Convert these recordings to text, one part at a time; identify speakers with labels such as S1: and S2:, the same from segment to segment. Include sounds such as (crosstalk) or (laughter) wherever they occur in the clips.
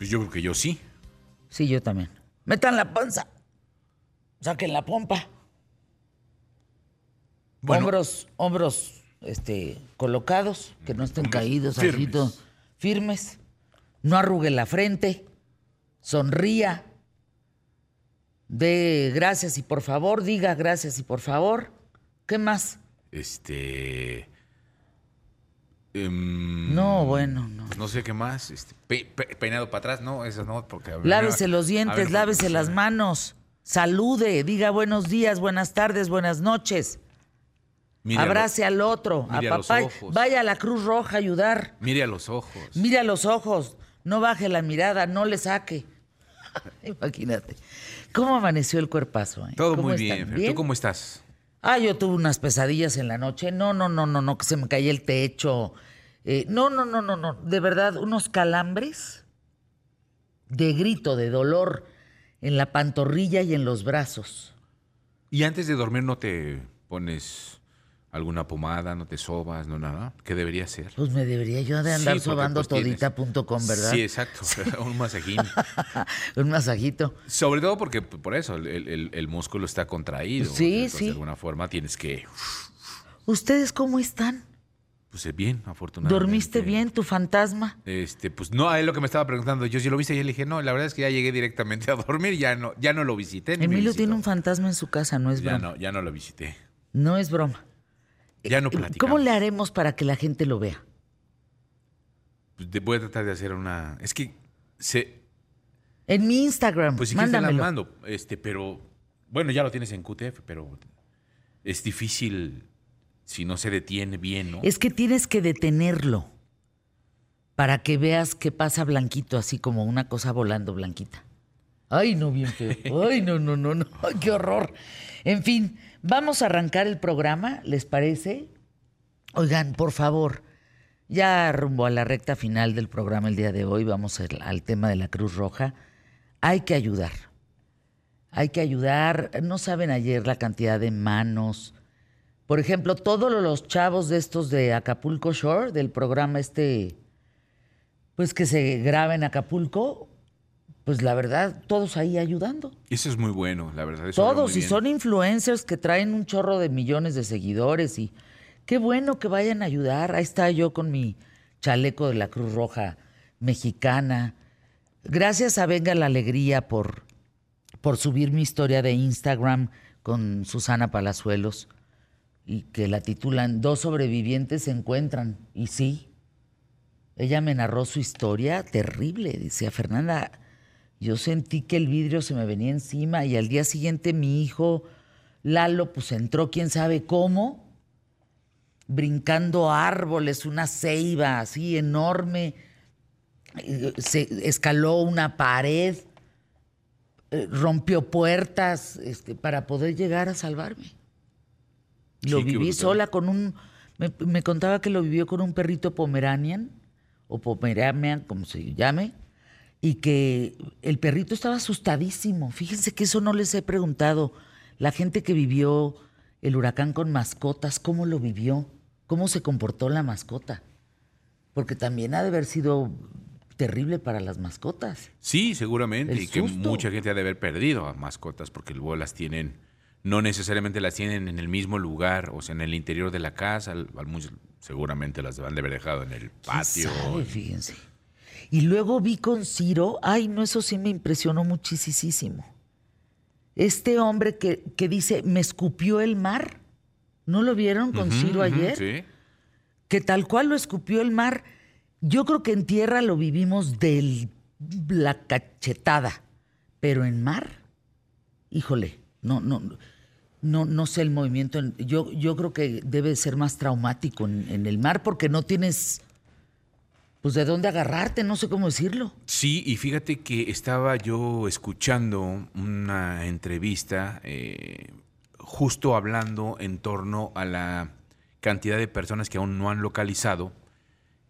S1: Pues yo creo que yo sí.
S2: Sí, yo también. Metan la panza. Saquen la pompa.
S1: Bueno.
S2: Hombros, hombros este, colocados, que no estén caídos,
S1: firmes.
S2: firmes. No arrugue la frente. Sonría. De gracias y por favor, diga gracias y por favor. ¿Qué más?
S1: Este. Em,
S2: No, bueno, no.
S1: pues no sé qué más. Este, pe- pe- peinado para atrás, no, eso no, porque.
S2: Lávese los dientes,
S1: ver,
S2: lávese
S1: porque-
S2: las manos. Salude, diga buenos días, buenas tardes, buenas noches.
S1: Mire
S2: Abrace al otro, a papá. Vaya a la Cruz Roja a ayudar.
S1: Mire a los ojos.
S2: Mire a los ojos, no baje la mirada, no le saque. (laughs) Imagínate. ¿Cómo amaneció el cuerpazo? eh?
S1: Todo
S2: ¿Cómo
S1: muy bien. Fer. ¿Tú cómo estás?
S2: Ah, yo tuve unas pesadillas en la noche. No, no, no, no, no, que se me caía el techo. Eh, no, no, no, no, no. De verdad, unos calambres de grito, de dolor en la pantorrilla y en los brazos.
S1: Y antes de dormir no te pones alguna pomada, no te sobas, no nada. ¿Qué debería ser?
S2: Pues me debería yo de andar sobando
S1: pues, tienes-
S2: todita.com, ¿verdad?
S1: Sí, exacto. (laughs) Un masajín. (laughs)
S2: Un masajito.
S1: Sobre todo porque por eso el, el- el músculo está contraído.
S2: Sí,
S1: Entonces,
S2: sí.
S1: De alguna forma tienes que.
S2: ¿Ustedes cómo están?
S1: Pues eh, bien, afortunadamente.
S2: ¿Dormiste bien, tu fantasma?
S1: Este, pues no, a él lo que me estaba preguntando, yo si lo viste, y le dije, no, la verdad es que ya llegué directamente a dormir, ya no, ya no lo visité.
S2: Emilio tiene un fantasma en su casa, no es
S1: Ya
S2: broma.
S1: no, ya no lo visité.
S2: No es broma.
S1: Ya no platicamos.
S2: ¿Cómo le haremos para que la gente lo vea?
S1: Pues, voy a tratar de hacer una. Es que se.
S2: En mi Instagram,
S1: Pues si quieres te la mando. Este, pero. Bueno, ya lo tienes en QTF, pero es difícil si no se detiene bien, ¿no?
S2: Es que tienes que detenerlo para que veas qué pasa blanquito, así como una cosa volando blanquita. Ay, no, bien feo. (laughs) Ay, no, no, no, no. Ay, qué horror. En fin, vamos a arrancar el programa, ¿les parece? Oigan, por favor, ya rumbo a la recta final del programa el día de hoy, vamos al, tema de la Cruz Roja. Hay que ayudar. Hay que ayudar. No saben ayer la cantidad de manos. Por ejemplo, todos los chavos de estos de Acapulco Shore, del programa este, pues que se graba en Acapulco, pues la verdad, todos ahí ayudando.
S1: Eso es muy bueno, la verdad. eso
S2: Todos, y
S1: bien.
S2: son influencers que traen un chorro de millones de seguidores y qué bueno que vayan a ayudar. Ahí está yo con mi chaleco de la Cruz Roja mexicana. Gracias a Venga la Alegría por, por subir mi historia de Instagram con Susana Palazuelos y que la titulan Dos sobrevivientes se encuentran. Y sí, ella me narró su historia terrible. Decía Fernanda, yo sentí que el vidrio se me venía encima y al día siguiente mi hijo Lalo pues entró quién sabe cómo, brincando árboles, una ceiba así enorme, eh, se escaló una pared, eh, rompió puertas este, para poder llegar a salvarme. Lo
S1: Sí,
S2: viví sola con un, me, me contaba que lo vivió con un perrito pomeranian, o pomeranian, como se llame, y que el perrito estaba asustadísimo. Fíjense que eso no les he preguntado. La gente que vivió el huracán con mascotas, ¿cómo lo vivió? ¿Cómo se comportó la mascota? Porque también ha de haber sido terrible para las mascotas.
S1: Sí, seguramente.
S2: El
S1: y que mucha gente ha de haber perdido a mascotas porque luego las tienen, no necesariamente las tienen en el mismo lugar, o sea, en el interior de la casa. seguramente las han de haber dejado en el
S2: ¿Quién
S1: patio.
S2: sabe? Fíjense. Y luego vi con Ciro, ay, no, eso sí me impresionó muchísimo. Este hombre que, que dice, me escupió el mar. ¿No lo vieron con Ciro ayer?
S1: Sí.
S2: que tal cual lo escupió el mar. Yo creo que en tierra lo vivimos de la cachetada, pero en mar, híjole, no, no, no, no sé el movimiento. en- Yo, yo creo que debe ser más traumático en, en el mar porque no tienes, pues, de dónde agarrarte, no sé cómo decirlo.
S1: Sí, y fíjate que estaba yo escuchando una entrevista eh, justo hablando en torno a la cantidad de personas que aún no han localizado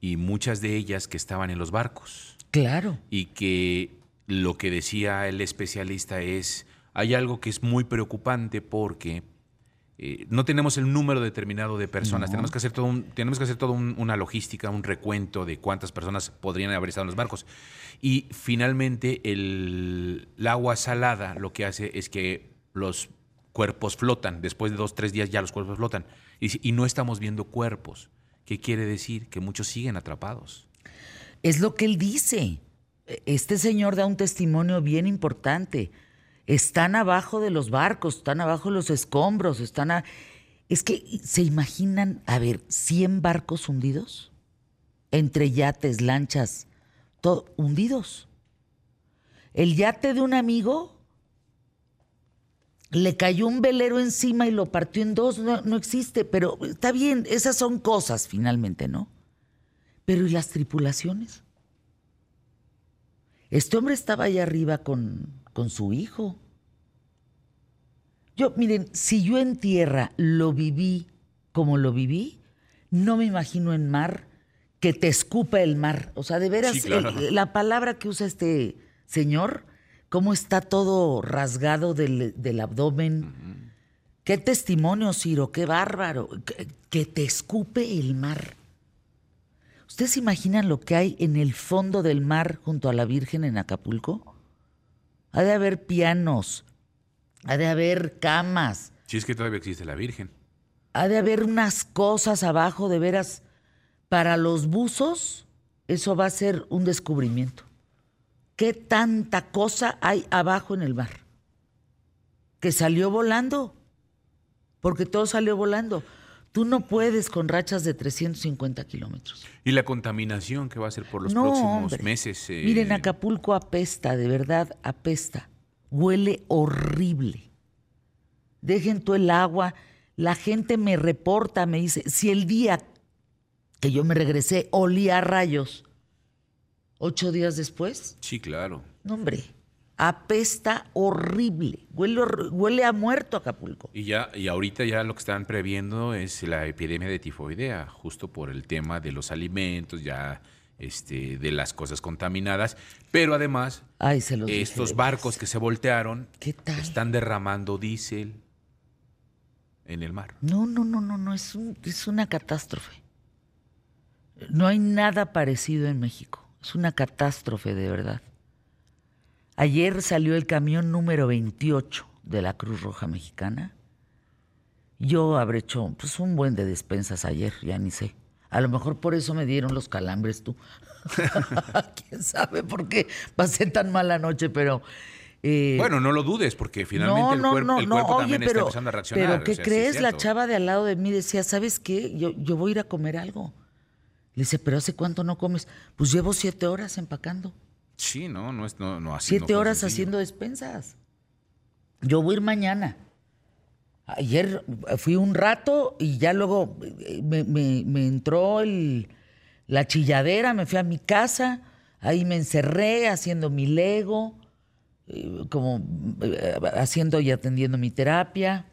S1: y muchas de ellas que estaban en los barcos
S2: Claro.
S1: y que lo que decía el especialista es, hay algo que es muy preocupante porque eh, no tenemos el número determinado de personas. Tenemos que hacer todo un, tenemos que hacer todo una logística, un recuento de cuántas personas podrían haber estado en los barcos. Y finalmente el, agua salada lo que hace es que los cuerpos flotan. Después de dos, tres días ya los cuerpos flotan. Y, y no estamos viendo cuerpos. ¿Qué quiere decir? Que muchos siguen atrapados.
S2: Es lo que él dice. Este señor da un testimonio bien importante están abajo de los barcos, están abajo de los escombros, están a... Es que se imaginan, a ver, 100 barcos hundidos, entre yates, lanchas, todo, hundidos. El yate de un amigo le cayó un velero encima y lo partió en dos, no, no existe, pero está bien, esas son cosas finalmente, ¿no? Pero ¿y las tripulaciones? Este hombre estaba allá arriba con, con su hijo. Yo, miren, si yo en tierra lo viví como lo viví, no me imagino en mar que te escupa el mar. O sea, de veras, la palabra que usa este señor, cómo está todo rasgado del, abdomen. Qué testimonio, Ciro, qué bárbaro. Que, que te escupe el mar. ¿Ustedes se imaginan lo que hay en el fondo del mar junto a la Virgen en Acapulco? Ha de haber pianos, ha de haber camas.
S1: Si es que todavía existe la Virgen.
S2: Ha de haber unas cosas abajo, de veras. Para los buzos, eso va a ser un descubrimiento. ¿Qué tanta cosa hay abajo en el mar? Que salió volando. Porque todo salió volando. Tú no puedes con rachas de 350 kilómetros.
S1: Y la contaminación que va a ser por los próximos meses.
S2: Eh... Miren, Acapulco apesta, de verdad apesta. Huele horrible. Dejen tú el agua. La gente me reporta, me dice, si el día que yo me regresé olía a rayos, ocho días después.
S1: Sí, claro.
S2: No, hombre apesta horrible. Huele, huele, a muerto Acapulco.
S1: Y ya, y ahorita ya lo que están previendo es la epidemia de tifoidea, justo por el tema de los alimentos, ya este, de las cosas contaminadas. Pero además, estos barcos que se voltearon están derramando diésel en el mar.
S2: No, no, no, no, no, es, es una catástrofe. No hay nada parecido en México. Es una catástrofe de verdad. Ayer salió el camión número 28 de la Cruz Roja Mexicana. Yo habré hecho pues, un buen de despensas ayer, ya ni sé. A lo mejor por eso me dieron los calambres tú. (laughs) ¿Quién sabe por qué pasé tan mala noche? Pero...
S1: Eh, bueno, no lo dudes, porque finalmente el, cuerpo, también está empezando a reaccionar.
S2: Pero ¿qué crees? la chava de al lado de mí decía, ¿sabes qué? Yo, yo voy a ir a comer algo. Le dice, ¿pero hace cuánto no comes? Pues llevo siete horas empacando.
S1: Sí, no, no es no, no así.
S2: Siete horas haciendo despensas. Yo voy a ir mañana. Ayer fui un rato y ya luego eh, me, entró el, la chilladera, me fui a mi casa, ahí me encerré haciendo mi Lego, eh, como eh, haciendo y atendiendo mi terapia.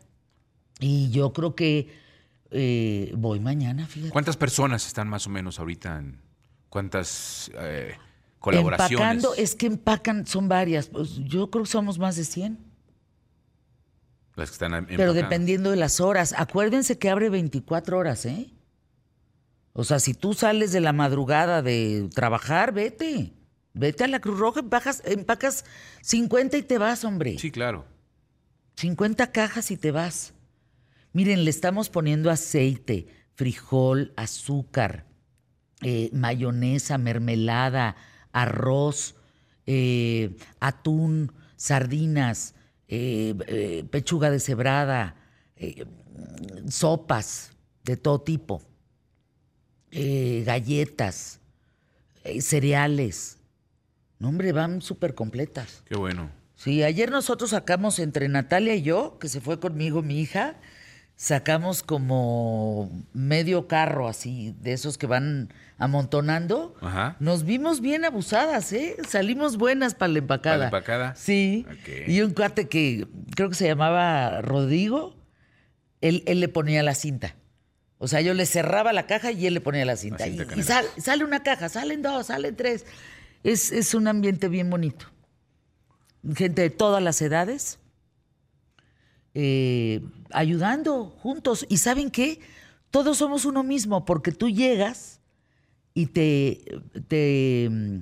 S2: Y yo creo que voy mañana, fíjate.
S1: ¿Cuántas personas están más o menos ahorita en cuántas colaboraciones.
S2: Empacando, es que empacan, son varias. Pues yo creo que somos más de 100.
S1: Las que están
S2: Pero dependiendo de las horas. Acuérdense que abre 24 horas, ¿eh? O sea, si tú sales de la madrugada de trabajar, vete. Vete a la Cruz Roja, empacas, empacas 50 y te vas, hombre.
S1: Sí, claro.
S2: 50 cajas y te vas. Miren, le estamos poniendo aceite, frijol, azúcar, eh, mayonesa, mermelada, arroz, eh, atún, sardinas, eh, eh, pechuga deshebrada, sopas de todo tipo, galletas, cereales. No, hombre, van súper completas.
S1: Qué bueno.
S2: Sí, ayer nosotros sacamos entre Natalia y yo, que se fue conmigo mi hija, sacamos como medio carro así, de esos que van amontonando. Nos vimos bien abusadas, ¿eh? Salimos buenas para la empacada. ¿Para
S1: la empacada?
S2: Sí. Y un cuate que creo que se llamaba Rodrigo, él, le ponía la cinta. O sea, yo le cerraba la caja y él le ponía la cinta. y, sale una caja, salen dos, salen tres. Es, es un ambiente bien bonito. Gente de todas las edades eh, ayudando juntos. ¿Y saben qué? Todos somos uno mismo, porque tú llegas y te, te mm,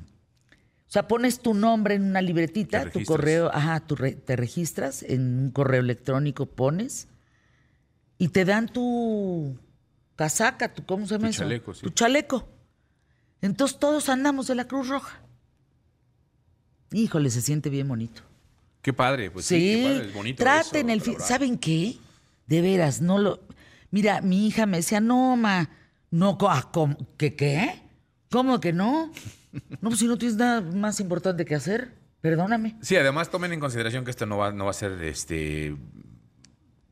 S2: o sea, pones tu nombre en una libretita, tu correo, ajá, tu te registras en un correo electrónico, pones y te dan tu casaca, tu, ¿cómo se llama
S1: tu Chaleco, sí.
S2: Tu chaleco. Entonces todos andamos de la Cruz Roja. Híjole, se siente bien bonito.
S1: Qué padre, pues sí, qué padre, es bonito.
S2: Traten el ¿Saben qué? De veras, no lo. Mira, mi hija me decía, no, ma, no, ah, ¿qué qué? ¿Cómo que no? No, pues si no tienes nada más importante que hacer, perdóname.
S1: Sí, además tomen en consideración que esto no va, no va a ser este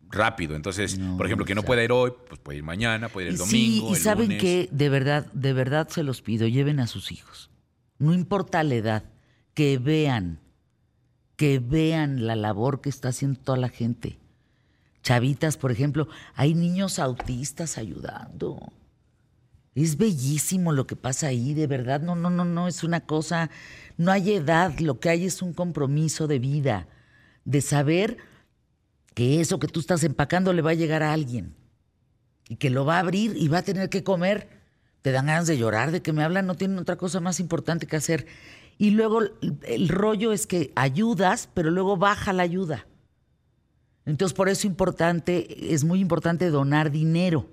S1: rápido. Entonces, por ejemplo, que no pueda ir hoy, pues puede ir mañana, puede ir el domingo.
S2: Sí, y saben que de verdad, de verdad se los pido, lleven a sus hijos. No importa la edad, que vean, que vean la labor que está haciendo toda la gente. Chavitas, por ejemplo, hay niños autistas ayudando. Es bellísimo lo que pasa ahí, de verdad. No, no, no, no, es una cosa, no hay edad, lo que hay es un compromiso de vida, de saber que eso que tú estás empacando le va a llegar a alguien y que lo va a abrir y va a tener que comer. Te dan ganas de llorar, de que me hablan, no tienen otra cosa más importante que hacer. Y luego el rollo es que ayudas, pero luego baja la ayuda. Entonces, por eso importante, es muy importante donar dinero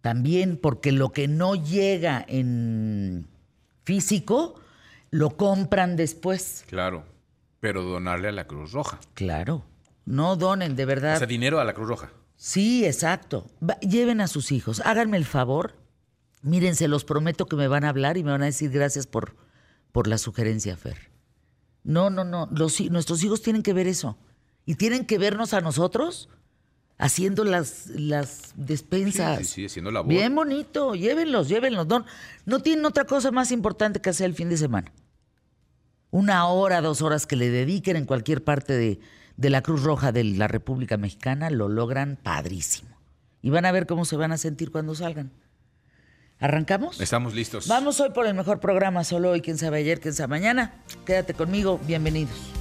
S2: también porque lo que no llega en físico lo compran después.
S1: Claro, pero donarle a la Cruz Roja.
S2: Claro, no donen, de verdad.
S1: O sea, dinero a la Cruz Roja.
S2: Sí, exacto. lleven a sus hijos, háganme el favor. Miren, se los prometo que me van a hablar y me van a decir gracias por, por la sugerencia, Fer. No, no, no. Los, nuestros hijos tienen que ver eso. Y tienen que vernos a nosotros haciendo las, las despensas.
S1: Sí, sí, haciendo labor.
S2: Bien bonito, llévenlos, llévenlos. No, no tienen otra cosa más importante que hacer el fin de semana. Una hora, dos horas que le dediquen en cualquier parte de, de la Cruz Roja de la República Mexicana, lo logran padrísimo. Y van a ver cómo se van a sentir cuando salgan. ¿Arrancamos?
S1: Estamos listos.
S2: Vamos hoy por el mejor programa, solo hoy, quién sabe ayer, quién sabe mañana. Quédate conmigo, bienvenidos.